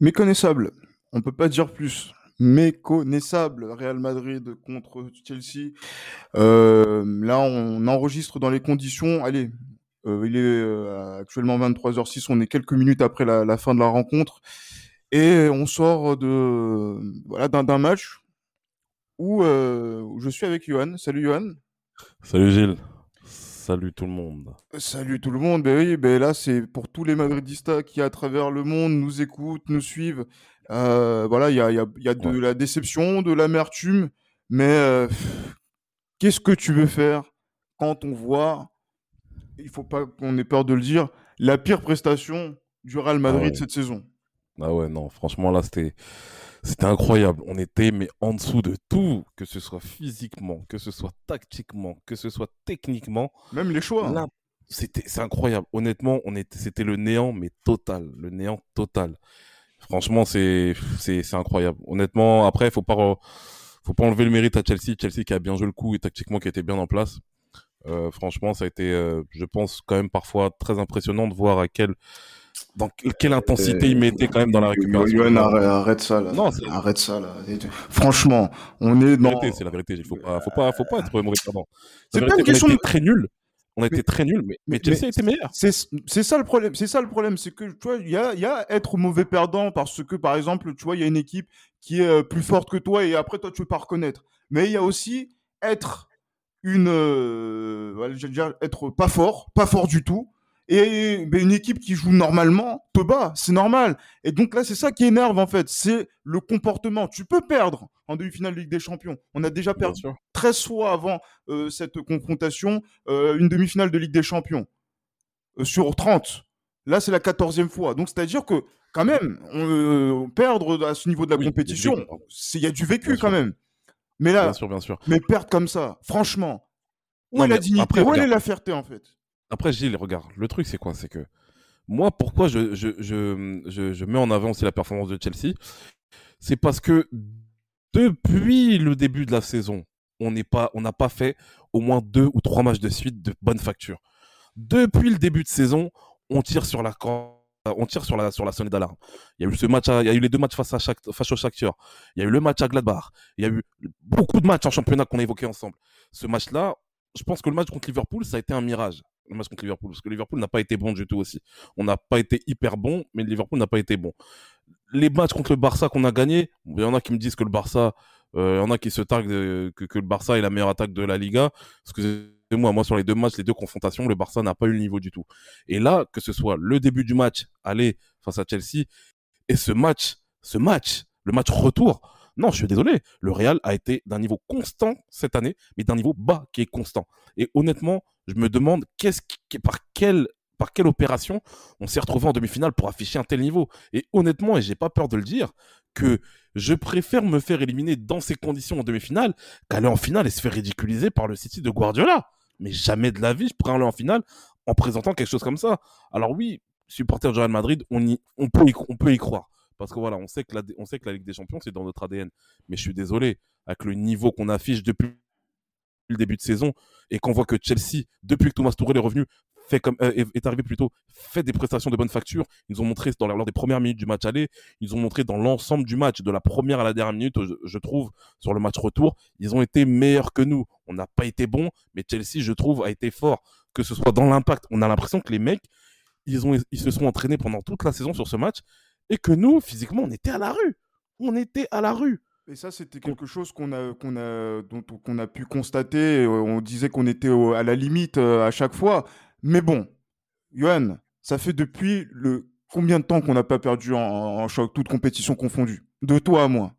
Méconnaissable, on peut pas dire plus. Méconnaissable, Real Madrid contre Chelsea. Euh, là, on enregistre dans les conditions. Allez, euh, il est euh, actuellement 23h06, on est quelques minutes après la, fin de la rencontre. Et on sort de voilà d'un match où, où, je suis avec Johan. Salut Johan. Salut Gilles. Salut tout le monde. Salut tout le monde. Ben oui, ben là c'est pour tous les Madridistas qui à travers le monde nous écoutent, nous suivent. Euh, voilà, il y a, y, a, y a, de ouais. la déception, de l'amertume, mais euh, qu'est-ce que tu veux faire quand on voit, il faut pas qu'on ait peur de le dire, la pire prestation du Real Madrid ah ouais. cette saison? Ah ouais, non, franchement là c'était c'était incroyable. On était mais en dessous de tout, que ce soit physiquement, que ce soit tactiquement, que ce soit techniquement. Même les choix. Là, c'était c'est incroyable. Honnêtement, on était c'était le néant mais total, le néant total. Franchement, c'est c'est c'est incroyable. Honnêtement, après il faut pas faut pas enlever le mérite à Chelsea, Chelsea qui a bien joué le coup et tactiquement qui était bien en place. Euh, franchement, ça a été, euh, je pense, quand même parfois très impressionnant de voir à quel dans quelle intensité il mettait quand même dans la récupération. Yoann, arrête ça là. Non, arrête ça là. Franchement, on est dans. C'est la vérité. Il faut pas, faut pas, faut pas être mauvais perdant. C'est pas une question on a été très nul. On a été très nul, mais, mais Chelsea était meilleur. C'est ça le problème. C'est ça le problème, c'est que tu vois, il y a, y a être mauvais perdant parce que par exemple, tu vois, il y a une équipe qui est euh, plus forte que toi et après toi tu veux pas reconnaître. Mais il y a aussi être une, euh, je veux dire, être pas fort, pas fort du tout et ben, une équipe qui joue normalement te bat, c'est normal. Et donc là, c'est ça qui énerve en fait, c'est le comportement. Tu peux perdre en demi-finale de Ligue des Champions. On a déjà perdu 13 fois avant euh, cette confrontation euh, une demi-finale de Ligue des Champions euh, sur 30. Là, c'est la 14e fois. Donc c'est-à-dire que quand même, on, perdre à ce niveau de la Oui, compétition, il y a du vécu. Bien quand sûr. même. Mais là, Bien sûr, bien sûr. mais perdre comme ça, franchement, où Non, est la dignité? après, Où est la fierté en fait? Après, Gilles, regarde, le truc, c'est quoi? C'est que moi, pourquoi je, je, je, je, mets en avant aussi la performance de Chelsea? C'est parce que depuis le début de la saison, on n'est pas, on n'a pas fait au moins deux ou trois matchs de suite de bonne facture. Depuis le début de saison, on tire sur la on tire sur la sur la sonnette d'alarme. Il y a eu ce match, il y a eu les deux matchs face à face au Shakhtar. Il y a eu le match à Gladbach. Il y a eu beaucoup de matchs en championnat qu'on a évoqués ensemble. Ce match-là, je pense que le match contre Liverpool, ça a été un mirage. Le match contre Liverpool, parce que Liverpool n'a pas été bon du tout aussi. On n'a pas été hyper bon, mais Liverpool n'a pas été bon. Les matchs contre le Barça qu'on a gagné, il y en a qui me disent que le Barça, euh, il y en a qui se targuent que le Barça est la meilleure attaque de la Liga. Excusez-moi, moi sur les deux matchs, les deux confrontations, le Barça n'a pas eu le niveau du tout. Et là, que ce soit le début du match, aller face à Chelsea, et ce match, ce match, le match retour, non, je suis désolé, le Real a été d'un niveau constant cette année, mais d'un niveau bas qui est constant. Et honnêtement, je me demande par quelle opération on s'est retrouvé en demi-finale pour afficher un tel niveau. Et honnêtement, et j'ai pas peur de le dire, que je préfère me faire éliminer dans ces conditions en demi-finale qu'aller en finale et se faire ridiculiser par le City de Guardiola. Mais jamais de la vie, je pourrais aller en finale en présentant quelque chose comme ça. Alors oui, supporter du Real Madrid, on peut y croire. Parce que voilà, on sait que la, on sait que la Ligue des Champions, c'est dans notre ADN. Mais je suis désolé, avec le niveau qu'on affiche depuis le début de saison, et qu'on voit que Chelsea, depuis que Thomas Tuchel est revenu, fait comme, euh, est, arrivé plutôt, fait des prestations de bonne facture. Ils ont montré dans lors des premières minutes du match aller, ils ont montré dans l'ensemble du match, de la première à la dernière minute, je, je trouve, sur le match retour, ils ont été meilleurs que nous. On n'a pas été bons, mais Chelsea, je trouve, a été fort. Que ce soit dans l'impact, on a l'impression que les mecs, ils, ont, ils se sont entraînés pendant toute la saison sur ce match, et que nous, physiquement, on était à la rue. On était à la rue. Et ça, c'était quelque chose qu'on a, qu'on a, dont qu'on a pu constater. Euh, On disait qu'on était au- à la limite euh, à chaque fois. Mais bon, Johan, ça fait depuis le combien de temps qu'on n'a pas perdu en, en choc, toute compétition confondue De toi à moi.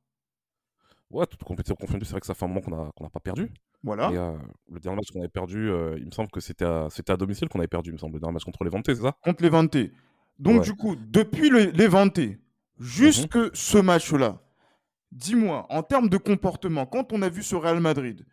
Ouais, toute compétition confondue, c'est vrai que ça fait un moment qu'on n'a qu'on n'a pas perdu. Voilà. Et euh, le dernier match qu'on avait perdu, euh, il me semble que c'était à, c'était à domicile qu'on avait perdu, il me semble, le dernier match contre les Ventés, c'est ça? Contre les 20 Donc, Ouais. du coup, depuis le, les Vantés, jusque ce match-là, dis-moi, en termes de comportement, quand on a vu ce Real Madrid,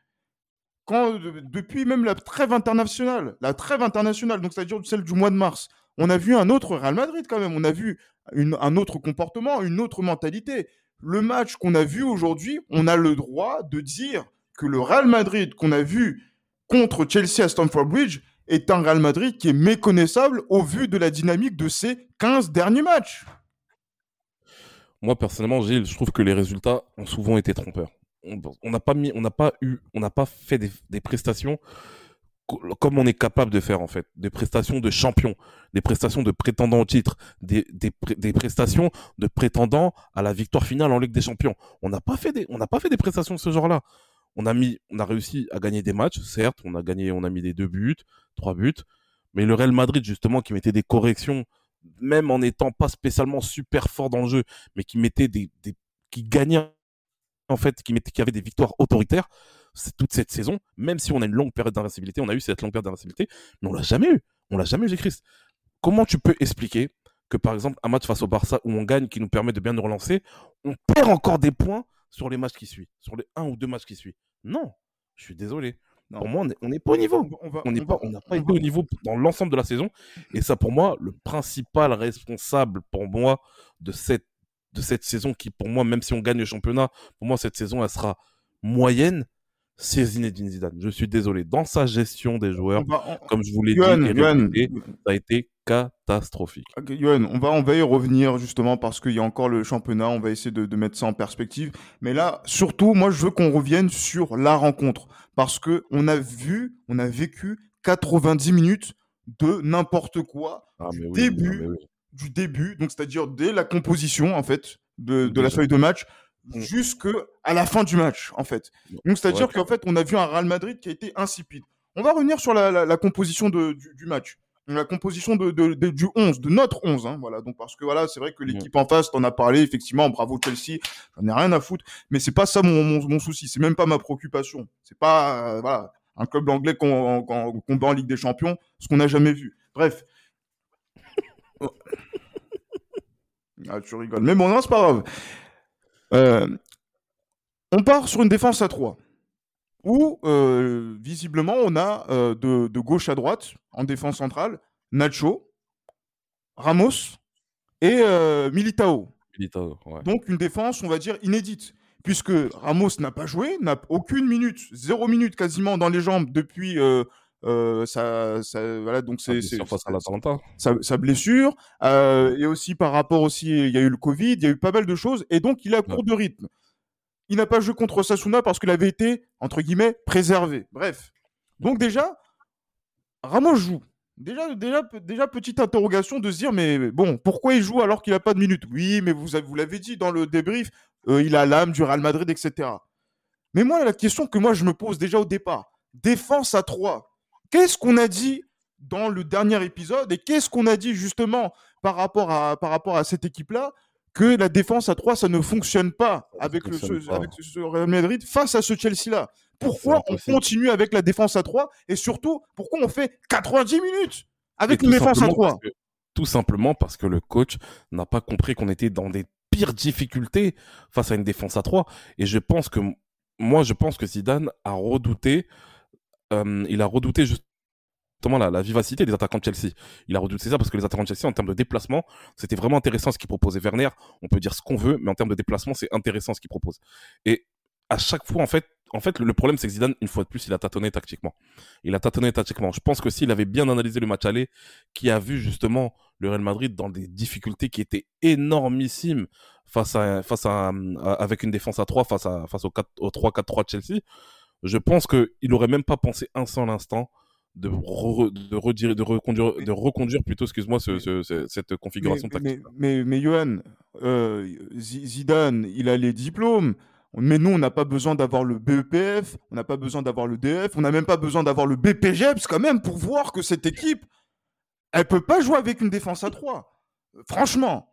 quand, de- depuis même la trêve internationale, la trêve internationale, donc c'est-à-dire celle du mois de mars, on a vu un autre Real Madrid quand même, on a vu une- un autre comportement, une autre mentalité. Le match qu'on a vu aujourd'hui, on a le droit de dire que le Real Madrid qu'on a vu contre Chelsea à Stamford Bridge est un Real Madrid qui est méconnaissable au vu de la dynamique de ces 15 derniers matchs. Moi, personnellement, Gilles, je trouve que les résultats ont souvent été trompeurs. On n'a pas mis, on n'a pas eu, on n'a pas fait des, prestations co- comme on est capable de faire en fait, des prestations de champion, des prestations de prétendants au titre, des, prestations de prétendants à la victoire finale en Ligue des Champions. On n'a pas fait des, on n'a pas fait des prestations de ce genre-là. On a réussi à gagner des matchs, certes, on a gagné, on a mis des deux buts, trois buts, mais le Real Madrid justement qui mettait des corrections, même en étant pas spécialement super fort dans le jeu, mais qui mettait des, qui gagnait en fait, qui, mettait, qui avait des victoires autoritaires toute cette saison, même si on a une longue période d'invincibilité, on a eu cette longue période d'invincibilité, mais on l'a jamais eu. On l'a jamais eu, Christ. Comment tu peux expliquer que par exemple un match face au Barça où on gagne, qui nous permet de bien nous relancer, on perd encore des points sur les matchs qui suivent, sur les un ou deux matchs qui suivent? Non, je suis désolé. Non. Pour moi, on est- on n'est pas au niveau. On va- On n'est on pas, on n'a pas été au niveau dans l'ensemble de la saison. Et ça, pour moi, le principal responsable pour moi de cette, de cette saison, qui pour moi, même si on gagne le championnat, pour moi, cette saison, elle sera moyenne, c'est Zinedine Zidane. Je suis désolé. Dans sa gestion des joueurs, on va- on- comme je vous l'ai dit, répété, ça a été catastrophique. Ok, Johan, on va, on va y revenir justement parce qu'il y a encore le championnat, on va essayer de, de mettre ça en perspective. Mais là, surtout, moi, je veux qu'on revienne sur la rencontre parce que on a vu, on a vécu 90 minutes de n'importe quoi Ah, du oui, début, ah, oui. du début, donc c'est-à-dire dès la composition en fait de, de la feuille de match Mm. jusque à la fin du match en fait. Donc c'est-à-dire Ouais. qu'en fait, on a vu un Real Madrid qui a été insipide. On va revenir sur la, la- la composition de- du, du match. La composition de, de- de- du 11, de notre 11. hein, voilà. Donc, parce que voilà, c'est vrai que l'équipe en face, t'en as parlé, effectivement, bravo Chelsea, j'en ai rien à foutre. Mais c'est pas ça mon, mon, mon souci, c'est même pas ma préoccupation. C'est pas euh, voilà, un club anglais qu'on qu'on bat en Ligue des Champions, ce qu'on n'a jamais vu. Bref. Ah, tu rigoles. Mais bon, non, c'est pas grave. Euh, on part sur une défense à 3 où euh, visiblement on a euh, de, de gauche à droite en défense centrale Nacho, Ramos et Militao. Militao, ouais. Donc une défense, on va dire, inédite. Puisque Ramos n'a pas joué, n'a aucune minute, zéro minute quasiment dans les jambes depuis euh, sa, sa- voilà, donc Sa c'est, sa, sa blessure, euh, et aussi par rapport aussi, il y a eu le Covid, il y a eu pas mal de choses, et donc il à court de rythme. Il n'a pas joué contre Sasuna parce qu'il avait été, entre guillemets, préservé. Bref. Donc déjà, Ramos joue. Déjà, déjà, déjà, petite interrogation de se dire, mais bon, pourquoi il joue alors qu'il n'a pas de minutes? Oui, mais vous l'avez dit dans le débrief, euh, il a l'âme du Real Madrid, etc. Mais moi, la question que moi je me pose déjà au départ, défense à 3. Qu'est-ce qu'on a dit dans le dernier épisode et qu'est-ce qu'on a dit justement par rapport à, par rapport à cette équipe-là que la défense à 3, ça ne fonctionne pas avec, le, ce, pas. avec ce- ce Real Madrid face à ce Chelsea-là. Pourquoi on continue avec la défense à 3 et surtout, pourquoi on fait 90 minutes avec une défense à simplement 3 parce que- Tout simplement parce que le coach n'a pas compris qu'on était dans des pires difficultés face à une défense à 3. Et je pense que, moi, je pense que Zidane a redouté, euh, il a redouté justement la, vivacité des attaquants de Chelsea. Il a redouté ça parce que les attaquants de Chelsea, en termes de déplacement, c'était vraiment intéressant ce qu'il proposait. Werner, on peut dire ce qu'on veut, mais en termes de déplacement, c'est intéressant ce qu'il propose. Et à chaque fois, en fait, en fait, le, problème, c'est que Zidane, une fois de plus, il a tâtonné tactiquement. Il a tâtonné tactiquement. Je pense que s'il avait bien analysé le match aller, qui a vu justement le Real Madrid dans des difficultés qui étaient énormissimes face à, face à- avec une défense à 3 face à, face au, 4 au 3-4-3 de Chelsea, je pense qu'il aurait même pas pensé un seul instant de, re- de, redire, de, reconduire, de reconduire plutôt, excuse-moi, ce, ce- ce- cette configuration mais, tactique. mais, mais, mais Johan, euh, Zi- Zidane, il a les diplômes. Mais nous, on n'a pas besoin d'avoir le BEPF, on n'a pas besoin d'avoir le DF, on n'a même pas besoin d'avoir le BPGEPS quand même pour voir que cette équipe, elle peut pas jouer avec une défense à 3. Franchement.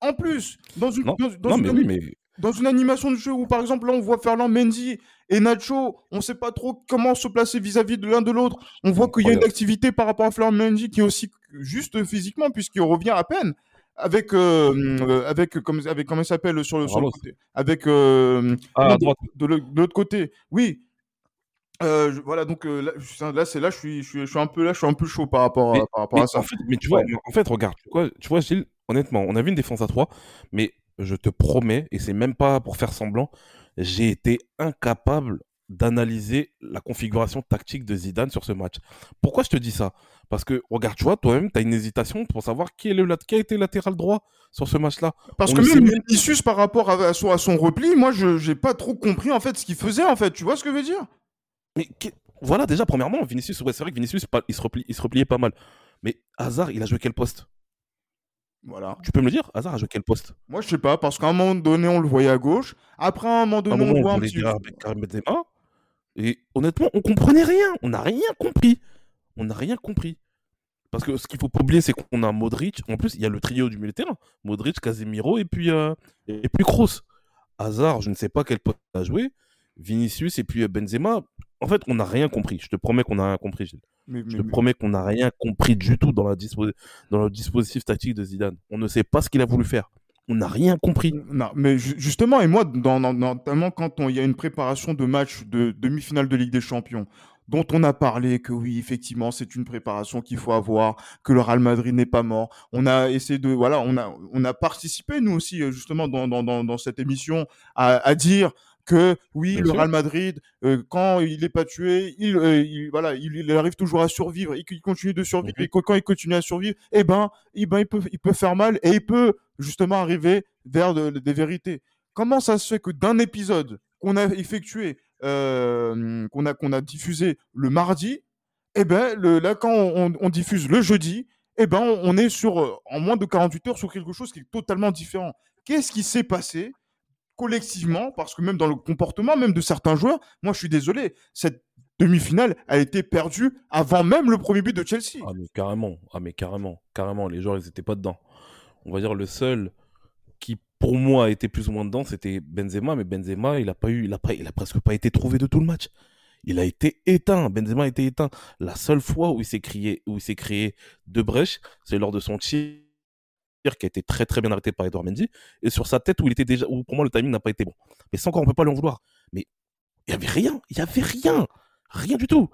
En plus, dans une, Non, dans, dans non, une mais oui, mais dans une animation de jeu où, par exemple, là, on voit Ferland Mendy et Nacho, on ne sait pas trop comment se placer vis-à-vis de l'un de l'autre. On voit qu'il y a une activité par rapport à Ferland Mendy qui est aussi juste physiquement, puisqu'il revient à peine. Avec, euh, euh, avec, comme, avec, comment il s'appelle sur le, sur le Ramos. côté Avec, euh, Ah, de, l'autre côté. Oui. Euh, je- voilà, donc euh, là, c'est là, je suis, je suis, je suis un peu là, je suis un peu chaud par rapport, Mais, à, par rapport mais à ça. en fait, mais tu vois, Ouais. en fait, regarde, tu vois, tu vois, Gilles, honnêtement, on a vu une défense à 3, mais je te promets, et c'est même pas pour faire semblant, j'ai été incapable d'analyser la configuration tactique de Zidane sur ce match. Pourquoi je te dis ça? Parce que, regarde, tu vois, toi-même, tu as une hésitation pour savoir qui, est le, lat- qui a été latéral droit sur ce match-là. Parce On que même Vinicius, par rapport à, à son, à son repli, moi, je j'ai pas trop compris en fait ce qu'il faisait en fait. Tu vois ce que je veux dire? Mais qui- voilà, déjà, premièrement, Vinicius, ouais, c'est vrai que Vinicius, il se, replie- il se repliait pas mal. Mais Hazard, il a joué quel poste? Voilà. Tu peux me le dire Hazard a joué quel poste? Moi, je sais pas, parce qu'à un moment donné, on le voyait à gauche. Après, à un moment un donné, on on voit un petit avec Karim Benzema. Et honnêtement, on comprenait rien. On n'a rien compris. On n'a rien compris. Parce que ce qu'il faut pas oublier, c'est qu'on a Modric. En plus, il y a le trio du milieu de terrain. Modric, Casemiro et puis, euh, et puis Kroos. Hazard, je ne sais pas quel poste il a joué. Vinicius et puis euh, Benzema. En fait, on n'a rien compris. Je te promets qu'on n'a rien compris. Gilles. Mais, Je mais- te promets qu'on n'a rien compris du tout dans, la dispo- dans le dispositif tactique de Zidane. On ne sait pas ce qu'il a voulu faire. On n'a rien compris. Non, mais ju- justement, et moi, dans, dans- notamment quand il y a une préparation de match de demi-finale de Ligue des Champions, dont on a parlé que oui, effectivement, c'est une préparation qu'il faut avoir, que le Real Madrid n'est pas mort. On a essayé de, voilà, on a, on a participé, nous aussi, euh, justement, dans, dans, dans, dans cette émission, à, à dire que oui, Bien le sûr. Real Madrid, euh, quand il n'est pas tué, il, euh, il- voilà, il, il arrive toujours à survivre, il, il continue de survivre, et quand il continue à survivre, eh ben, eh ben, il peut, il peut faire mal et il peut justement arriver vers de- des vérités. Comment ça se fait que d'un épisode qu'on a effectué, euh, qu'on a, qu'on a diffusé le mardi, eh ben, le, là, quand on, on diffuse le jeudi, eh ben, on, on est sur, en moins de 48 heures sur quelque chose qui est totalement différent. Qu'est-ce qui s'est passé collectivement Parce que même dans le comportement, même de certains joueurs, moi, je suis désolé, cette demi-finale a été perdue avant même le premier but de Chelsea. Ah mais carrément, ah mais carrément, carrément, les joueurs ils étaient pas dedans. On va dire le seul qui pour moi était plus ou moins dedans, c'était Benzema, mais Benzema il a pas eu, il a pas, il a presque pas été trouvé de tout le match. Il a été éteint, Benzema a été éteint. La seule fois où il s'est crié, où il s'est créé deux brèches, c'est lors de son tir qui a été très très bien arrêté par Edouard Mendy et sur sa tête où il était déjà, où pour moi le timing n'a pas été bon. Mais ça encore on peut pas lui en vouloir. Mais il y avait rien, il y avait rien, rien du tout.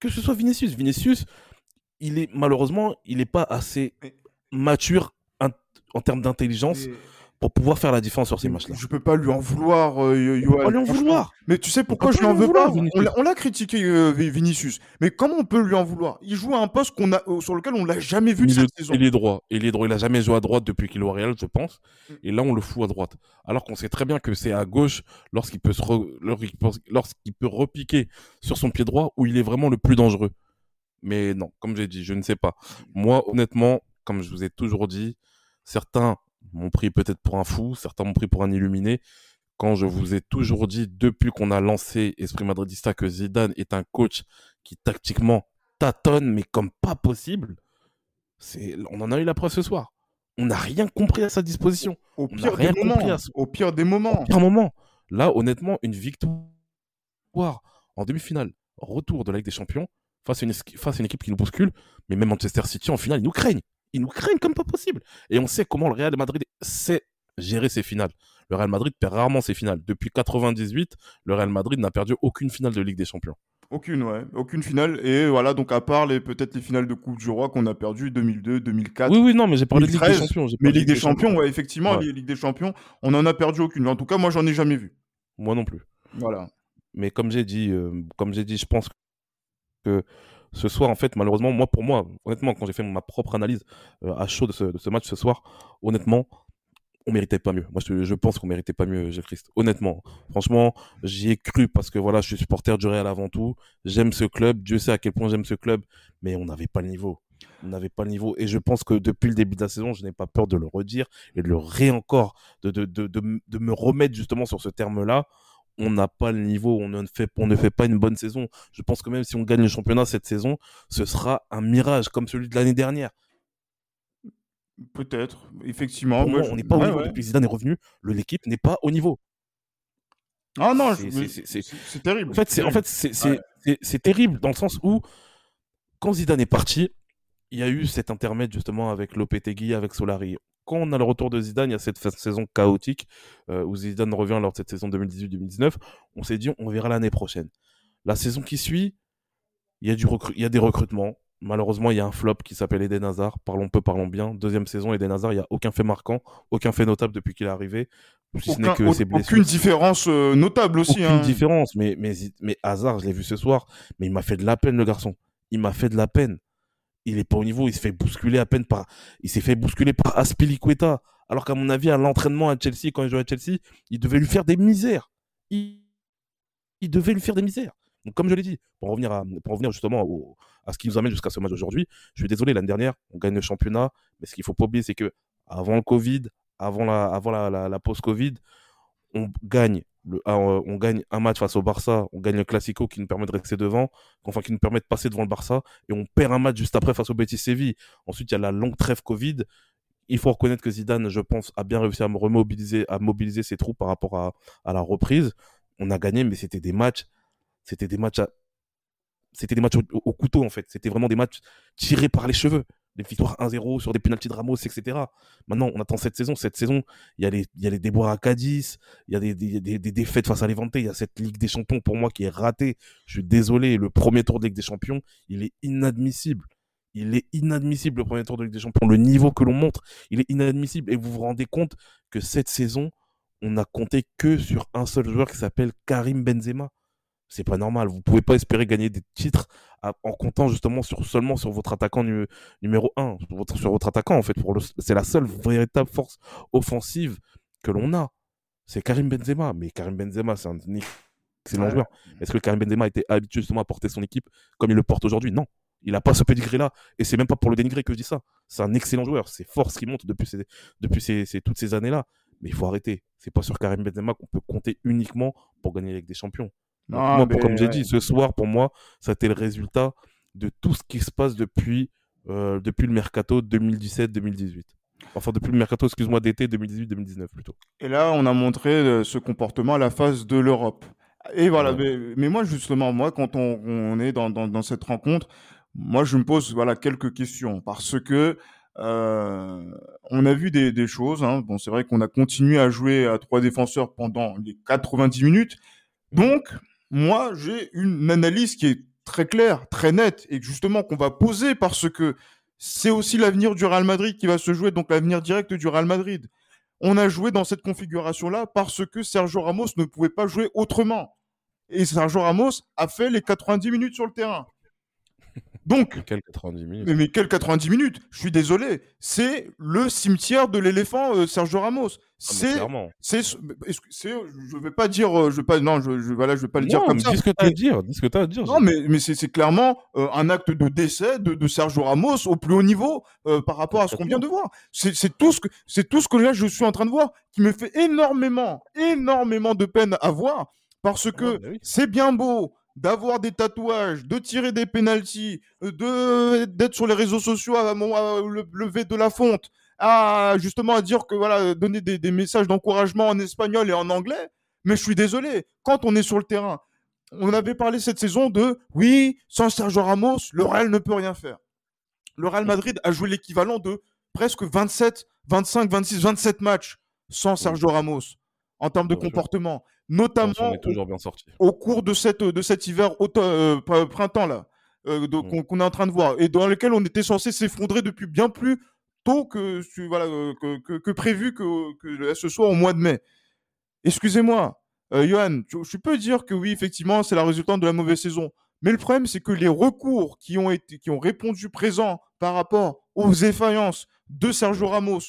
Que ce soit Vinicius, Vinicius, il est malheureusement, il n'est pas assez mature en termes d'intelligence Et- pour pouvoir faire la différence sur ces matchs-là. Je peux pas lui en vouloir, euh, pas lui en vouloir. Mais tu sais pourquoi je pas lui en lui en veux pas vouloir, l'a- On l'a critiqué, euh, Vi- Vinicius. Mais comment on peut lui en vouloir? Il joue à un poste qu'on a, euh, sur lequel on l'a jamais vu de Milieu- cette saison. Il est droit. Il est droit. Il a jamais joué à droite depuis qu'il est au Real, je pense. Mm. Et là, on le fout à droite. Alors qu'on sait très bien que c'est à gauche lorsqu'il peut se re- lorsqu'il lorsqu'il peut repiquer sur son pied droit où il est vraiment le plus dangereux. Mais non, comme j'ai dit, je ne sais pas. Moi, honnêtement, comme je vous ai toujours dit, certains m'ont pris peut-être pour un fou, certains m'ont pris pour un illuminé. Quand je vous ai toujours dit, depuis qu'on a lancé Esprit Madridista, que Zidane est un coach qui tactiquement tâtonne, mais comme pas possible, c'est, on en a eu la preuve ce soir. On n'a rien compris à sa disposition. Au on pire rien des moments. à ce- Au pire des moments. Pire moment. Là, honnêtement, une victoire en demi-finale, retour de la Ligue des Champions, face à, une, face à une équipe qui nous bouscule, mais même Manchester City, en finale, ils nous craignent. Ils nous craignent comme pas possible. Et on sait comment le Real Madrid sait gérer ses finales. Le Real Madrid perd rarement ses finales. Depuis 98, le Real Madrid n'a perdu aucune finale de Ligue des Champions. Aucune, ouais. Aucune finale. Et voilà, donc à part les peut-être les finales de Coupe du Roi qu'on a perdues 2002, 2004. Oui, oui, non, mais j'ai parlé de Ligue des 2013, Champions. Mais Ligue des Champions, ouais, effectivement, Ouais. les Ligue des Champions, on en a perdu aucune. En tout cas, moi, j'en ai jamais vu. Moi non plus. Voilà. Mais comme j'ai dit, euh, comme j'ai dit, je pense que ce soir, en fait, malheureusement, moi, pour moi, honnêtement, quand j'ai fait ma propre analyse euh, à chaud de ce, match ce soir, honnêtement, on méritait pas mieux. Moi, je, pense qu'on méritait pas mieux, Gilles Christ. Honnêtement, franchement, j'y ai cru parce que voilà, je suis supporter du Real avant tout. J'aime ce club. Dieu sait à quel point j'aime ce club, mais on n'avait pas le niveau. On n'avait pas le niveau. Et je pense que depuis le début de la saison, je n'ai pas peur de le redire et de le ré encore, de me remettre justement sur ce terme-là. On n'a pas le niveau, on ne, fait, on ne fait pas une bonne saison. Je pense que même si on gagne le championnat cette saison, ce sera un mirage comme celui de l'année dernière. Peut-être, effectivement. Moi, moi, on n'est pas au niveau. ouais. Depuis que Zidane est revenu, le- l'équipe n'est pas au niveau. Ah non, C'est- je- terrible. En fait, en Ouais. c'est terrible dans le sens où, quand Zidane est parti, il y a eu cet intermède justement avec Lopetegui, avec Solari. Quand on a le retour de Zidane, il y a cette saison chaotique euh, où Zidane revient lors de cette saison 2018-2019. On s'est dit, on verra l'année prochaine. La saison qui suit, il y, a du il y a des recrutements. Malheureusement, il y a un flop qui s'appelle Eden Hazard. Parlons peu, parlons bien. Deuxième saison, Eden Hazard, il n'y a aucun fait marquant, aucun fait notable depuis qu'il est arrivé. Si ce n'est que ses blessures. Aucune différence euh, notable aussi. Aucune hein. différence. Mais, mais, mais Hazard, je l'ai vu ce soir, mais il m'a fait de la peine, le garçon. Il m'a fait de la peine il est pas au niveau, il se fait bousculer à peine par, il s'est fait bousculer par Aspilicueta. Alors qu'à mon avis, à l'entraînement à Chelsea, quand il jouait à Chelsea, il devait lui faire des misères. Il, devait lui faire des misères. Donc, comme je l'ai dit, pour revenir, à, pour revenir justement à ce qui nous amène jusqu'à ce match d'aujourd'hui, je suis désolé, l'année dernière, on gagne le championnat, mais ce qu'il faut pas oublier, c'est que avant le Covid, avant la, avant la, la post-Covid, on gagne ah, on gagne un match face au Barça, on gagne le Classico qui nous permet de rester devant, enfin qui nous permet de passer devant le Barça, et on perd un match juste après face au Betis Séville. Ensuite, il y a la longue trêve Covid. Il faut reconnaître que Zidane, je pense, a bien réussi à remobiliser, à mobiliser ses troupes par rapport à, à la reprise. On a gagné, mais c'était des matchs, c'était des matchs, c'était des matchs au, couteau en fait. C'était vraiment des matchs tirés par les cheveux des victoires 1-0 sur des pénalties de Ramos, etc. Maintenant, on attend cette saison. Cette saison, il y a les, déboires à Cadiz, il y a des, défaites face à Levante, il y a cette Ligue des Champions pour moi qui est ratée. Je suis désolé, le premier tour de Ligue des Champions, il est inadmissible. Il est inadmissible le premier tour de Ligue des Champions. Le niveau que l'on montre, il est inadmissible. Et vous vous rendez compte que cette saison, on n'a compté que sur un seul joueur qui s'appelle Karim Benzema c'est pas normal. Vous pouvez pas espérer gagner des titres en comptant justement sur, seulement sur votre attaquant numéro 1, sur votre, attaquant en fait. c'est la seule véritable force offensive que l'on a. C'est Karim Benzema. Mais Karim Benzema, c'est un excellent joueur. Est-ce que Karim Benzema était habitué justement à porter son équipe comme il le porte aujourd'hui? Non. Il n'a pas ce pedigree-là. Et c'est même pas pour le dénigrer que je dis ça. C'est un excellent joueur. C'est force qui monte depuis, depuis toutes ces années-là. Mais il faut arrêter. C'est pas sur Karim Benzema qu'on peut compter uniquement pour gagner avec des champions moi, comme j'ai dit, ce soir, pour moi, ça a été le résultat de tout ce qui se passe depuis, euh, depuis le mercato 2017-2018. Enfin, depuis le mercato, excuse-moi, d'été 2018-2019 plutôt. Et là, on a montré euh, ce comportement à la face de l'Europe. Et voilà, mais, moi, justement, moi, quand on, est dans, dans, cette rencontre, moi, je me pose voilà, quelques questions parce que euh, on a vu des, des choses. Hein. Bon, c'est vrai qu'on a continué à jouer à trois défenseurs pendant les 90 minutes. Donc, moi, j'ai une analyse qui est très claire, très nette, et justement qu'on va poser parce que c'est aussi l'avenir du Real Madrid qui va se jouer, donc l'avenir direct du Real Madrid. On a joué dans cette configuration-là parce que Sergio Ramos ne pouvait pas jouer autrement. Et Sergio Ramos a fait les 90 minutes sur le terrain. Donc, quel 90 minutes mais, mais quel 90 minutes? Je suis désolé. C'est le cimetière de l'éléphant euh, Sergio Ramos. Ah, c'est, c'est, c'est, je vais pas dire, euh, je vais pas, non, je, je voilà, je vais pas le dire comme ça. Dis ce que tu as à dire, dis ce que à dire. Non, mais, mais c'est, c'est clairement euh, un acte de décès de, de, Sergio Ramos au plus haut niveau par rapport à ce qu'on vient de voir. C'est, c'est tout ce que, c'est tout ce que là je suis en train de voir, qui me fait énormément, énormément de peine à voir, parce ah que bah c'est bien beau d'avoir des tatouages, de tirer des pénalties, euh, de d'être sur les réseaux sociaux à, le lever de la fonte, à justement à dire que voilà, donner des, messages d'encouragement en espagnol et en anglais. Mais je suis désolé, quand on est sur le terrain, on avait parlé cette saison de oui, sans Sergio Ramos, le Real ne peut rien faire. Le Real Madrid a joué l'équivalent de presque 27, 25, 26, 27 matchs sans Sergio Ramos en termes de comportement notamment au, cours de, cette, de cet hiver euh, printemps là euh, mm. qu'on est en train de voir et dans lequel on était censé s'effondrer depuis bien plus tôt que, voilà, euh, que, que, prévu que, que, ce soit au mois de mai. Excusez-moi, Johan, je, peux dire que oui, effectivement, c'est la résultante de la mauvaise saison. Mais le problème, c'est que les recours qui ont, été, qui ont répondu présent par rapport aux défaillances de Sergio Ramos,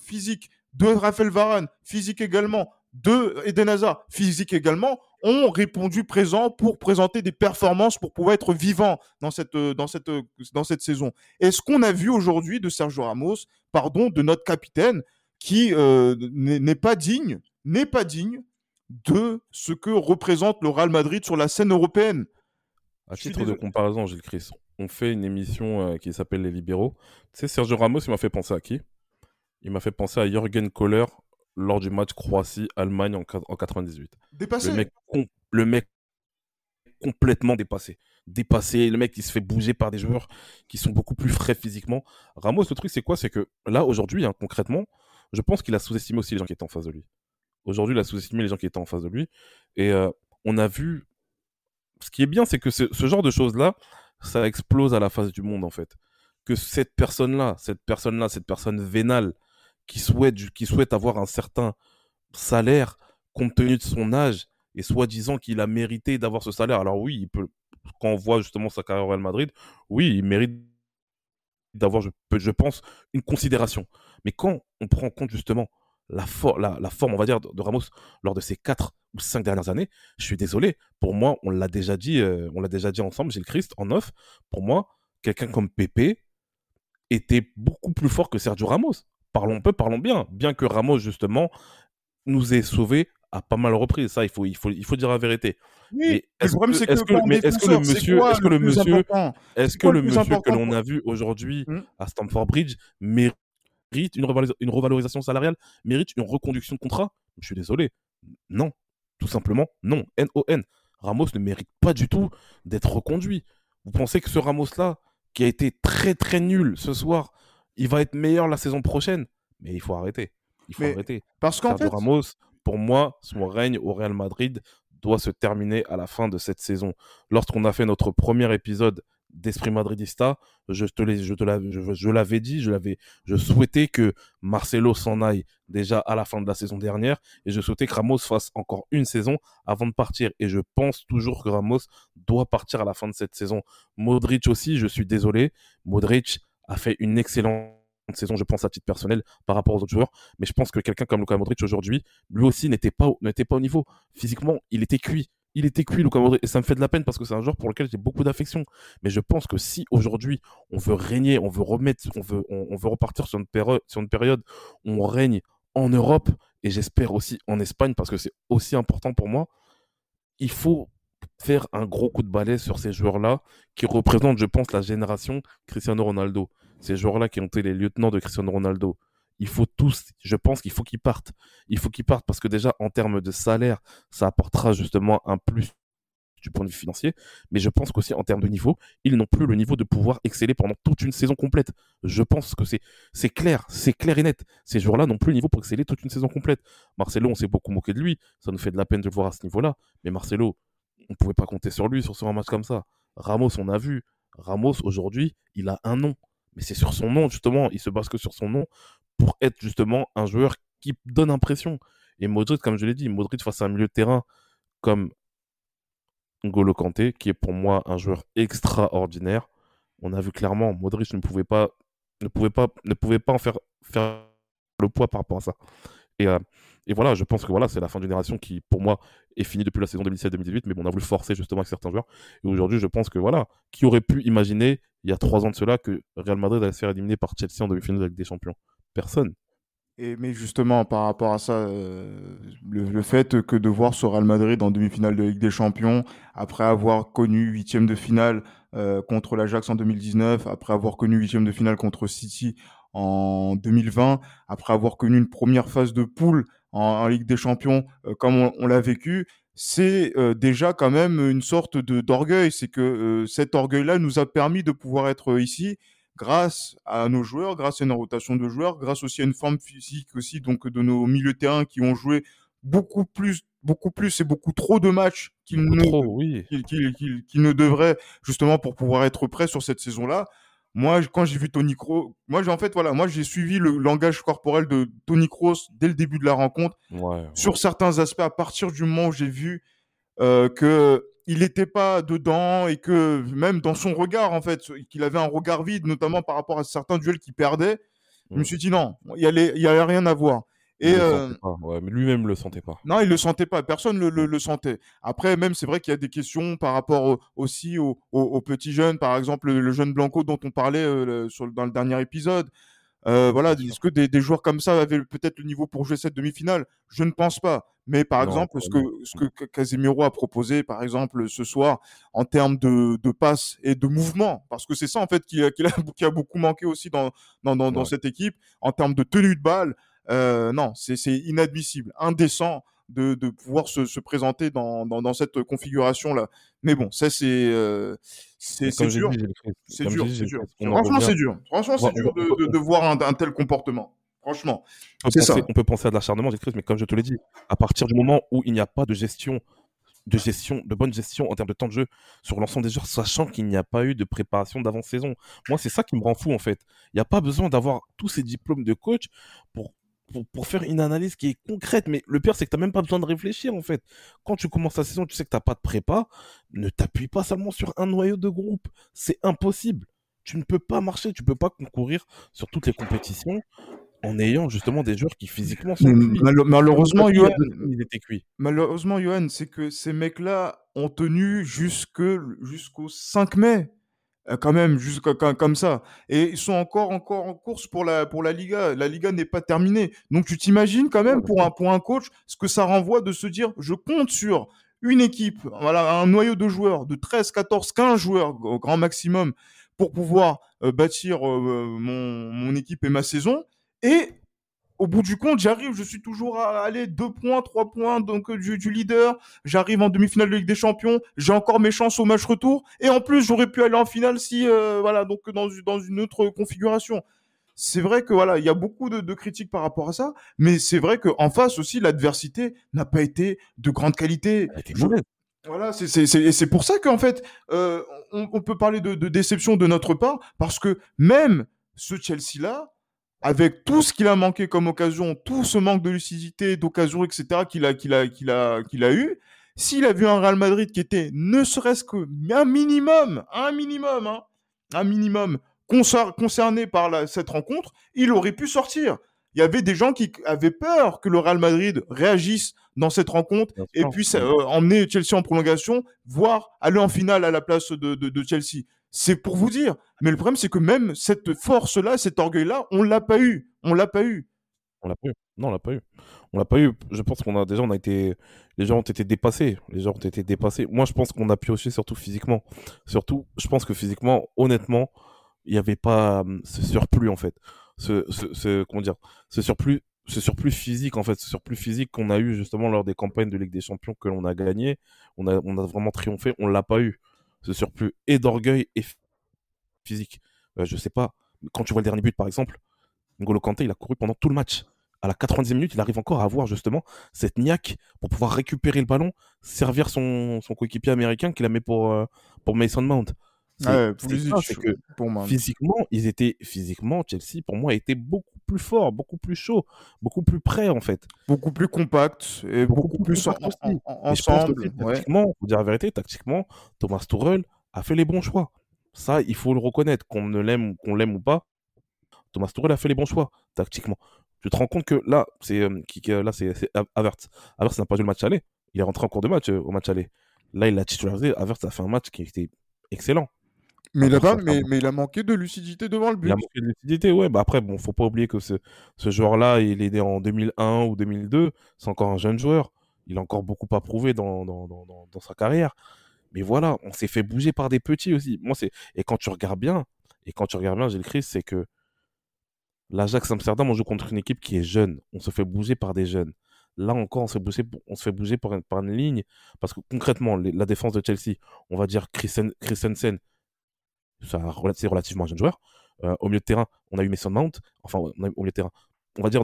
physique, de Raphaël Varane, physique également, de Eden Hazard, physique également, ont répondu présent pour présenter des performances pour pouvoir être vivants dans cette, euh, dans cette, euh, dans cette saison. Et ce qu'on a vu aujourd'hui de Sergio Ramos, pardon, de notre capitaine, qui euh, n'est pas digne, n'est pas digne de ce que représente le Real Madrid sur la scène européenne? À titre de comparaison, Gilles Chris, on fait une émission qui s'appelle Les Libéraux. Tu sais, Sergio Ramos, il m'a fait penser à qui? Il m'a fait penser à Jürgen Kohler lors du match Croatie-Allemagne en, en 98. Dépassé le mec, le mec complètement dépassé. dépassé, le mec qui se fait bouger par des joueurs qui sont beaucoup plus frais physiquement. Ramos, le truc, c'est quoi? C'est que là, aujourd'hui, hein, concrètement, je pense qu'il a sous-estimé aussi les gens qui étaient en face de lui. Aujourd'hui, il a sous-estimé les gens qui étaient en face de lui. Et euh, on a vu. Ce qui est bien, c'est que ce, genre de choses-là, ça explose à la face du monde, en fait. Que cette personne-là, cette personne-là, cette personne vénale, qui souhaite, qui souhaite avoir un certain salaire, compte tenu de son âge, et soi-disant qu'il a mérité d'avoir ce salaire. Alors oui, il peut, quand on voit justement sa carrière au Real Madrid, oui, il mérite d'avoir, je, pense, une considération. Mais quand on prend en compte justement la, forme, on va dire, de, Ramos lors de ces quatre ou cinq dernières années, je suis désolé. Pour moi, on l'a déjà dit, euh, on l'a déjà dit ensemble, le Christ en off. Pour moi, quelqu'un comme Pepe était beaucoup plus fort que Sergio Ramos. Parlons peu, parlons bien. Bien que Ramos, justement, nous ait sauvés à pas mal reprises. Ça, il faut, il faut, il faut dire la vérité. Oui, que, est-ce que, le monsieur, est-ce que le monsieur, est-ce que le monsieur que l'on a vu aujourd'hui hmm? à Stamford Bridge mérite une, une revalorisation salariale, mérite une reconduction de contrat? Je suis désolé. Non. Tout simplement, non. N-O-N. Ramos ne mérite pas du tout d'être reconduit. Vous pensez que ce Ramos-là, qui a été très très nul ce soir, il va être meilleur la saison prochaine Mais il faut arrêter. Il faut arrêter. Parce qu'en fait, Ramos, pour moi, son règne au Real Madrid doit se terminer à la fin de cette saison. Lorsqu'on a fait notre premier épisode d'Esprit Madridista, je te je l'avais dit, je l'avais, je souhaitais que Marcelo s'en aille déjà à la fin de la saison dernière et je souhaitais que Ramos fasse encore une saison avant de partir et je pense toujours que Ramos doit partir à la fin de cette saison. Modric aussi, je suis désolé, Modric a fait une excellente saison, je pense, à titre personnel par rapport aux autres joueurs. Mais je pense que quelqu'un comme Luka Modric aujourd'hui, lui aussi n'était pas, n'était pas au niveau. Physiquement, il était cuit. Il était cuit, Luka Modric. Et ça me fait de la peine parce que c'est un joueur pour lequel j'ai beaucoup d'affection. Mais je pense que si aujourd'hui, on veut régner, on veut remettre, on veut, on, veut repartir sur une, période, sur une période où on règne en Europe et j'espère aussi en Espagne parce que c'est aussi important pour moi, il faut faire un gros coup de balai sur ces joueurs-là qui représentent, je pense, la génération Cristiano Ronaldo ces joueurs-là qui ont été les lieutenants de Cristiano Ronaldo, il faut tous, je pense qu'il faut qu'ils partent. Il faut qu'ils partent parce que déjà, en termes de salaire, ça apportera justement un plus du point de vue financier, mais je pense qu'aussi en termes de niveau, ils n'ont plus le niveau de pouvoir exceller pendant toute une saison complète. Je pense que c'est, c'est clair, c'est clair et net. Ces joueurs-là n'ont plus le niveau pour exceller toute une saison complète. Marcelo, on s'est beaucoup moqué de lui, ça nous fait de la peine de le voir à ce niveau-là, mais Marcelo, on ne pouvait pas compter sur lui sur ce match comme ça. Ramos, on a vu. Ramos, aujourd'hui, il a un nom mais c'est sur son nom, justement. Il se base que sur son nom pour être justement un joueur qui donne impression. Et Modric, comme je l'ai dit, Modric face à un milieu de terrain comme N'Golo Kanté, qui est pour moi un joueur extraordinaire. On a vu clairement, Modric ne pouvait pas, ne pouvait pas, ne pouvait pas en faire, faire le poids par rapport à ça. Euh, et voilà, je pense que voilà, c'est la fin d'une génération qui, pour moi, est finie depuis la saison 2017-2018, mais on a voulu forcer justement avec certains joueurs. Et aujourd'hui, je pense que voilà, qui aurait pu imaginer il y a trois ans de cela que Real Madrid allait se faire éliminer par Chelsea en demi-finale avec des champions? Personne. Et, mais justement, par rapport à ça, euh, le, fait que de voir ce Real Madrid en demi-finale de Ligue des Champions, après avoir connu huitième de finale euh, contre l'Ajax en 2019, après avoir connu huitième de finale contre City en 2020, après avoir connu une première phase de poule en, Ligue des Champions euh, comme on, l'a vécu, c'est euh, déjà quand même une sorte de d'orgueil. C'est que euh, cet orgueil-là nous a permis de pouvoir être ici grâce à nos joueurs, grâce à une rotation de joueurs, grâce aussi à une forme physique aussi donc de nos milieux de terrain qui ont joué beaucoup plus, beaucoup plus et beaucoup trop de matchs qu'ils ne, oui. ne devraient justement pour pouvoir être prêts sur cette saison-là. Moi, quand j'ai vu Tony Kroos, moi, en fait, voilà, moi, j'ai suivi le langage corporel de Tony Kroos dès le début de la rencontre. sur certains aspects, à partir du moment où j'ai vu euh, que il n'était pas dedans et que même dans son regard, en fait, qu'il avait un regard vide, notamment par rapport à certains duels qu'il perdait, je me mmh. suis dit non, il y allait, avait rien à voir. Et euh, lui-même le sentait pas. Non, il le sentait pas. Personne le, le, sentait. Après, même c'est vrai qu'il y a des questions par rapport aussi aux, petits jeunes, par exemple le, jeune Blanco dont on parlait euh, sur, dans le dernier épisode. Euh, voilà, est-ce que des, joueurs comme ça avaient peut-être le niveau pour jouer cette demi-finale? Je ne pense pas. Mais par exemple, ce que, ce que Casemiro a proposé, par exemple, ce soir, en termes de, de passes et de mouvement, parce que c'est ça en fait qui, qui, a, qui, a, beaucoup manqué aussi dans, dans, dans, dans cette équipe, en termes de tenue de balle, euh, non, c'est inadmissible, indécent de, de pouvoir se, se présenter dans, dans, dans cette configuration-là. Mais bon, ça, c'est euh, c'est c'est dur. C'est dur, c'est dur. Franchement, c'est dur. Franchement, c'est dur de, de, de voir un, un tel comportement. Franchement, on peut, penser, on peut penser à de l'acharnement, mais comme je te l'ai dit, à partir du moment où il n'y a pas de gestion, de gestion, de bonne gestion en termes de temps de jeu sur l'ensemble des joueurs, sachant qu'il n'y a pas eu de préparation d'avant-saison, moi c'est ça qui me rend fou en fait. Il n'y a pas besoin d'avoir tous ces diplômes de coach pour pour, pour, faire une analyse qui est concrète. Mais le pire, c'est que tu n'as même pas besoin de réfléchir, en fait. Quand tu commences la saison, tu sais que tu n'as pas de prépa, ne t'appuie pas seulement sur un noyau de groupe. C'est impossible. Tu ne peux pas marcher, tu ne peux pas concourir sur toutes les compétitions en ayant justement des joueurs qui physiquement sont cuits. malheureusement, Johan, ils étaient cuits. Malheureusement, Johan, c'est que ces mecs-là ont tenu jusqu'au 5 mai. Euh, quand même, juste comme ça. Et ils sont encore, encore en course pour la, pour la Liga. La Liga n'est pas terminée. Donc tu t'imagines quand même pour un, pour un coach ce que ça renvoie de se dire je compte sur une équipe, voilà, un noyau de joueurs de 13, 14, 15 joueurs au grand maximum pour pouvoir euh, bâtir euh, mon, mon équipe et ma saison. Et au bout du compte, j'arrive, je suis toujours à aller deux points, trois points donc euh, du, leader. J'arrive en demi-finale de Ligue des Champions. J'ai encore mes chances au match retour. Et en plus, j'aurais pu aller en finale si, euh, voilà, donc dans, dans une autre configuration. C'est vrai que voilà, il y a beaucoup de, critiques par rapport à ça, mais c'est vrai qu'en face aussi, l'adversité n'a pas été de grande qualité. Voilà, c'est pour ça qu'en fait, euh, on, peut parler de, de déception de notre part, parce que même ce Chelsea-là, avec tout ce qu'il a manqué comme occasion, tout ce manque de lucidité, d'occasion, etc., qu'il a, qu'il a, qu'il a, qu'il a eu, s'il a vu un Real Madrid qui était ne serait-ce que un minimum, un minimum, hein, un minimum concerné par cette rencontre, il aurait pu sortir. Il y avait des gens qui avaient peur que le Real Madrid réagisse dans cette rencontre et puisse euh, emmener Chelsea en prolongation, voire aller en finale à la place de, de, de Chelsea. C'est pour vous dire. Mais le problème, c'est que même cette force-là, cet orgueil-là, on l'a pas eu. On l'a pas eu. On l'a pas eu. Non, on l'a pas eu. On l'a pas eu. Je pense qu'on a déjà, on a été, les gens ont été dépassés. Les gens ont été dépassés. Moi, je pense qu'on a pioché surtout physiquement. Surtout, je pense que physiquement, honnêtement, il n'y avait pas hum, ce surplus en fait. Ce, ce, comment dire, ce surplus, ce surplus physique en fait, ce surplus physique qu'on a eu justement lors des campagnes de Ligue des Champions que l'on a gagné. On a, on a vraiment triomphé. On l'a pas eu ce surplus et d'orgueil et physique. Euh, je sais pas, quand tu vois le dernier but par exemple, N'Golo Kanté, il a couru pendant tout le match. À la 90e minute, il arrive encore à avoir justement cette niaque pour pouvoir récupérer le ballon, servir son, coéquipier américain qu'il a mis pour, euh, pour Mason Mount. Ouais, que pour moi. Physiquement, ils étaient physiquement Chelsea pour moi était beaucoup plus fort, beaucoup plus chaud, beaucoup plus prêt en fait, beaucoup plus compact et beaucoup, plus, ensemble. tactiquement, pour dire la vérité, tactiquement, Thomas Tuchel a fait les bons choix. Ça, il faut le reconnaître, qu'on ne l'aime, qu'on l'aime ou pas. Thomas Tuchel a fait les bons choix tactiquement. Tu te rends compte que là, c'est euh, qui, là c'est Havertz. Havertz n'a pas joué le match aller. Il est rentré en cours de match euh, au match aller. Là, il a titularisé. Havertz a fait un match qui était excellent. Mais il, a pas, mais, mais, il a manqué de lucidité devant le but. Il a manqué de lucidité, ouais. Bah après, bon, faut pas oublier que ce, ce joueur-là, il est né en 2001 ou 2002. C'est encore un jeune joueur. Il a encore beaucoup à prouver dans, dans, dans, dans sa carrière. Mais voilà, on s'est fait bouger par des petits aussi. Moi, c'est et quand tu regardes bien, et quand tu regardes bien, Gilles Christ, c'est que l'Ajax Amsterdam, on joue contre une équipe qui est jeune. On se fait bouger par des jeunes. Là encore, on se fait bouger, on se fait bouger par, une, par une ligne. Parce que concrètement, la défense de Chelsea, on va dire Christensen, c'est relativement un jeune joueur. Euh, au milieu de terrain, on a eu Mason Mount. Enfin, au milieu de terrain, on va dire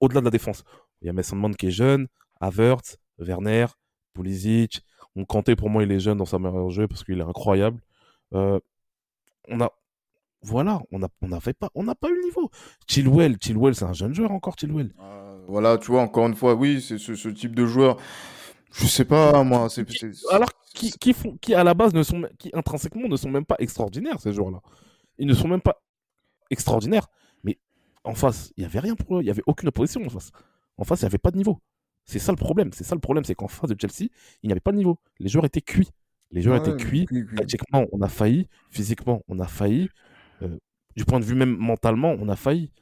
au-delà de la défense. Il y a Mason Mount qui est jeune, Havertz, Werner, Pulisic. On comptait pour moi, il est jeune dans sa meilleure jeu parce qu'il est incroyable. Euh, on a, voilà, on n'a on pas, on pas eu le niveau. Chilwell, Chilwell, c'est un jeune joueur encore, Chilwell. Euh, voilà, tu vois, encore une fois, oui, c'est ce, type de joueur. Je sais pas, moi. c'est Alors, qui, qui, font, qui à la base ne sont, qui intrinsèquement ne sont même pas extraordinaires ces joueurs-là. Ils ne sont même pas extraordinaires. Mais en face, il y avait rien pour eux. Il y avait aucune opposition en face. En face, il n'y avait pas de niveau. C'est ça le problème. C'est ça le problème, c'est qu'en face de Chelsea, il n'y avait pas de niveau. Les joueurs étaient cuits. Les joueurs étaient cuits. Tactiquement, on a failli. Physiquement, on a failli. Euh, du point de vue même mentalement, on a failli.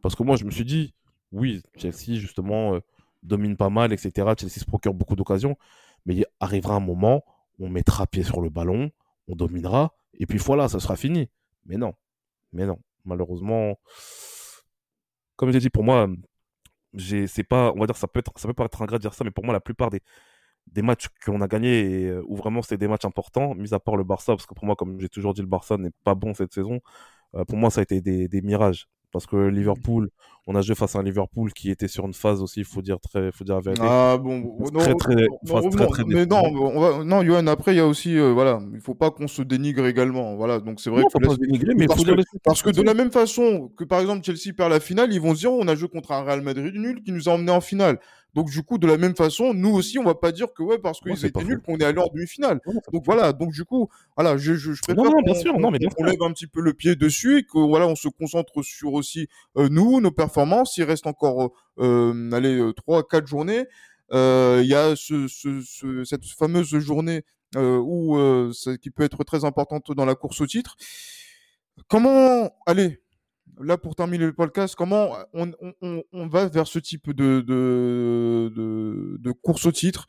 Parce que moi, je me suis dit, oui, Chelsea, justement, euh, domine pas mal, etc. Chelsea se procure beaucoup d'occasions. Mais il arrivera un moment, on mettra pied sur le ballon, on dominera, et puis voilà, ça sera fini. Mais non, mais non, malheureusement, comme j'ai dit, pour moi, c'est pas, on va dire, ça peut être, ça peut paraître ingrat de dire ça, mais pour moi, la plupart des, des matchs qu'on a gagnés et euh, où vraiment c'était des matchs importants, mis à part le Barça, parce que pour moi, comme j'ai toujours dit, le Barça n'est pas bon cette saison. euh, pour moi, ça a été des mirages. Parce que Liverpool, on a joué face à un Liverpool qui était sur une phase aussi, il faut dire très, faut dire la vérité. Ah bon, non, Très, très- non, très, très mais non, on va, non, Johan, après il y a aussi, euh, voilà, il faut pas qu'on se dénigre également, voilà, donc c'est vrai Non, que faut pas se dénigrer, mais il parce faut que- les. Parce que de la même façon que par exemple Chelsea perd la finale, ils vont se dire on a joué contre un Real Madrid nul qui nous a emmenés en finale. Donc du coup de la même façon, nous aussi on va pas dire que ouais parce qu'ils étaient nuls qu'on est allé en demi-finale. Donc voilà, donc du coup voilà, je, je, je préfère Non, non, bien qu'on sûr, qu'on- non, mais bien qu'on sûr. lève un petit peu le pied dessus et que voilà on se concentre sur aussi euh, nous, nos performances. Il reste encore euh, allez euh, trois quatre journées. Euh, Il y a ce, ce, ce- cette fameuse journée euh, où euh, qui peut être très importante dans la course au titre. Comment, allez, là pour terminer le podcast, comment on, va vers ce type de, course au titre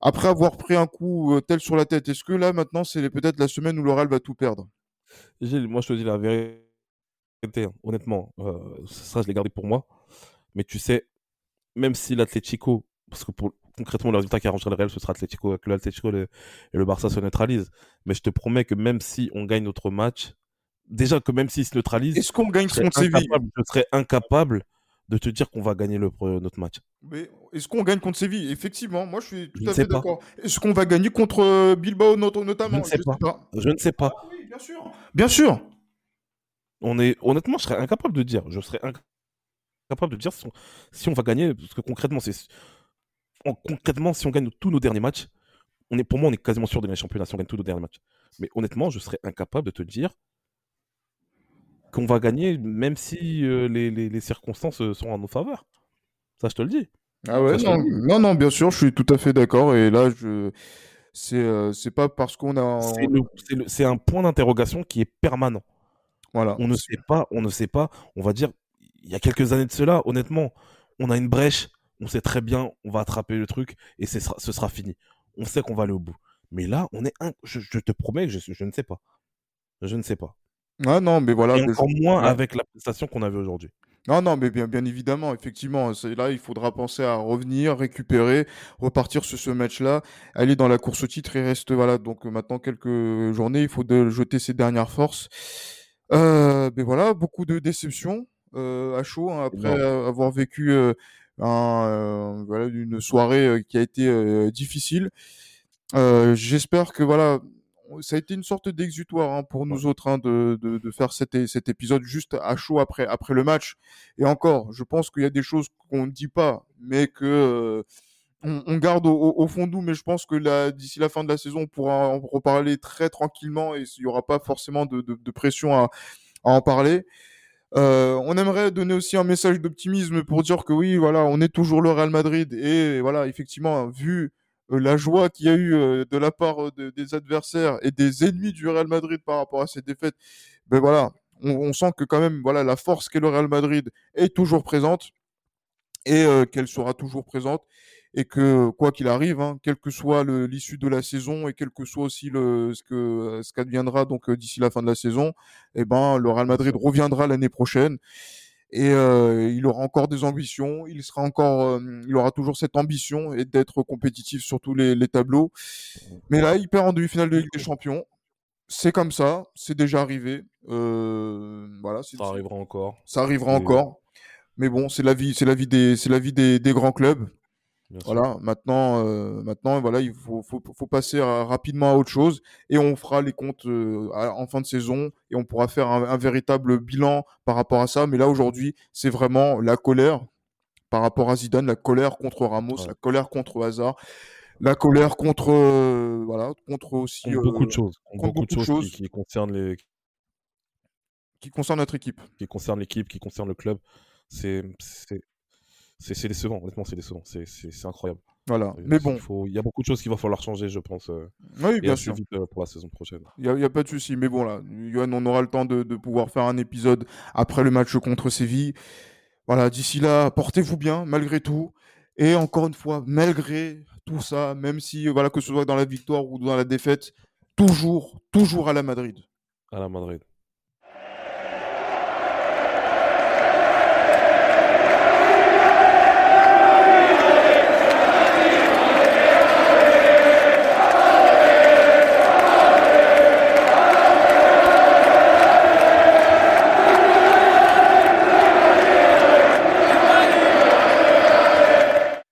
après avoir pris un coup euh, tel sur la tête? Est-ce que là maintenant c'est peut-être la semaine où le Real va tout perdre? Gilles, moi je te dis la vérité, hein, honnêtement, euh, ça je l'ai gardé pour moi. Mais tu sais, même si l'Atlético, parce que concrètement le résultat qui arrangera le Real, ce sera Atlético, que l'Atlético et le, et le Barça se neutralisent. Mais je te promets que même si on gagne notre match, déjà que même s'ils se neutralisent, Est-ce qu'on gagne je serais contre Séville incapable, je serais incapable de te dire qu'on va gagner le, notre match. Mais est-ce qu'on gagne contre Séville? Effectivement, moi je suis tout Je à fait d'accord. Est-ce qu'on va gagner contre euh, Bilbao not- notamment? Je ne sais pas. Je ne sais pas. Ah oui, bien sûr. Bien sûr. On est, honnêtement, je serais incapable de dire. Je serais inc- incapable de dire si on, si on va gagner, parce que concrètement, c'est en- concrètement, si on gagne tous nos derniers matchs, on est, pour moi, on est quasiment sûr de gagner le championnat si on gagne tous nos derniers matchs. Mais honnêtement, je serais incapable de te dire qu'on va gagner, même si euh, les, les- les circonstances euh, sont en nos faveurs. Ça, je te le dis. Ah ouais, Ça, non, non, non, bien sûr, je suis tout à fait d'accord. Et là, je, c'est, euh, pas parce qu'on a, c'est un point d'interrogation qui est permanent. voilà. On ne sait pas, on ne sait pas. On va dire, il y a quelques années de cela, honnêtement, on a une brèche, on sait très bien, on va attraper le truc et ce sera, ce sera fini. On sait qu'on va aller au bout. Mais là, on est un, je, je te promets que je, je ne sais pas. Je ne sais pas. Ah non, mais voilà. et mais encore je- moins ouais. avec la prestation qu'on avait aujourd'hui. Non, non, mais bien, bien évidemment, effectivement, c'est là, il faudra penser à revenir, récupérer, repartir sur ce match-là, aller dans la course au titre. Il reste, voilà, donc euh, maintenant quelques journées, il faut de jeter ses dernières forces. Euh, mais voilà, beaucoup de déceptions euh, à chaud hein, après euh, avoir vécu un, voilà, une soirée qui a été difficile. J'espère que voilà, ça a été une sorte d'exutoire hein, pour nous autres hein, de, de, de faire cet, cet épisode juste à chaud après, après le match. Et encore, je pense qu'il y a des choses qu'on ne dit pas, mais que euh, on, on garde au, au- fond de nous. Mais je pense que d'ici la fin de la saison, on pourra en reparler très tranquillement et il n'y aura pas forcément de, de, de pression à, à en parler. Euh, on aimerait donner aussi un message d'optimisme pour dire que oui, voilà, on est toujours le Real Madrid et voilà, effectivement, vu la joie qu'il y a eu euh, de la part euh, de- des adversaires et des ennemis du Real Madrid par rapport à ces défaites, ben voilà, on, sent que quand même, voilà, la force qu'est le Real Madrid est toujours présente et euh, qu'elle sera toujours présente et que quoi qu'il arrive, hein, quelle que soit l'issue de la saison et quel que soit aussi le, ce que ce qu'adviendra donc euh, d'ici la fin de la saison, eh ben le Real Madrid reviendra l'année prochaine et euh, il aura encore des ambitions, il sera encore, euh, il aura toujours cette ambition et d'être compétitif sur tous les, les tableaux. Mais là, il perd en demi-finale de Ligue des Champions. C'est comme ça, c'est déjà arrivé. Euh, voilà, Ça arrivera encore. ça arrivera Et- encore. Mais bon, c'est la vie, c'est la vie des, c'est la vie des, des grands clubs. Voilà, maintenant, euh, maintenant, voilà, il faut, faut, faut passer à- rapidement à autre chose et on fera les comptes euh, à- en fin de saison et on pourra faire un, un véritable bilan par rapport à ça. Mais là, aujourd'hui, c'est vraiment la colère par rapport à Zidane, la colère contre Ramos, Ouais. la colère contre Hazard, la colère contre, euh, voilà, contre aussi beaucoup euh, de choses. Contre beaucoup de choses, choses. Qui, qui concernent les, qui concerne notre équipe. qui concernent l'équipe, qui concernent le club. C'est, c'est, décevant. Honnêtement, c'est décevant. C'est, incroyable. Voilà. Mais il bon, faut- il y a beaucoup de choses qu'il va falloir changer, je pense. euh, oui, bien sûr. vite euh, pour la saison prochaine. Il n'y a, pas de souci. Mais bon, là, Johan, on aura le temps de, de pouvoir faire un épisode après le match contre Séville. Voilà, d'ici là, portez-vous bien, malgré tout. Et encore une fois, malgré tout ça, même si, voilà, que ce soit dans la victoire ou dans la défaite, toujours, toujours à la Madrid. À la Madrid.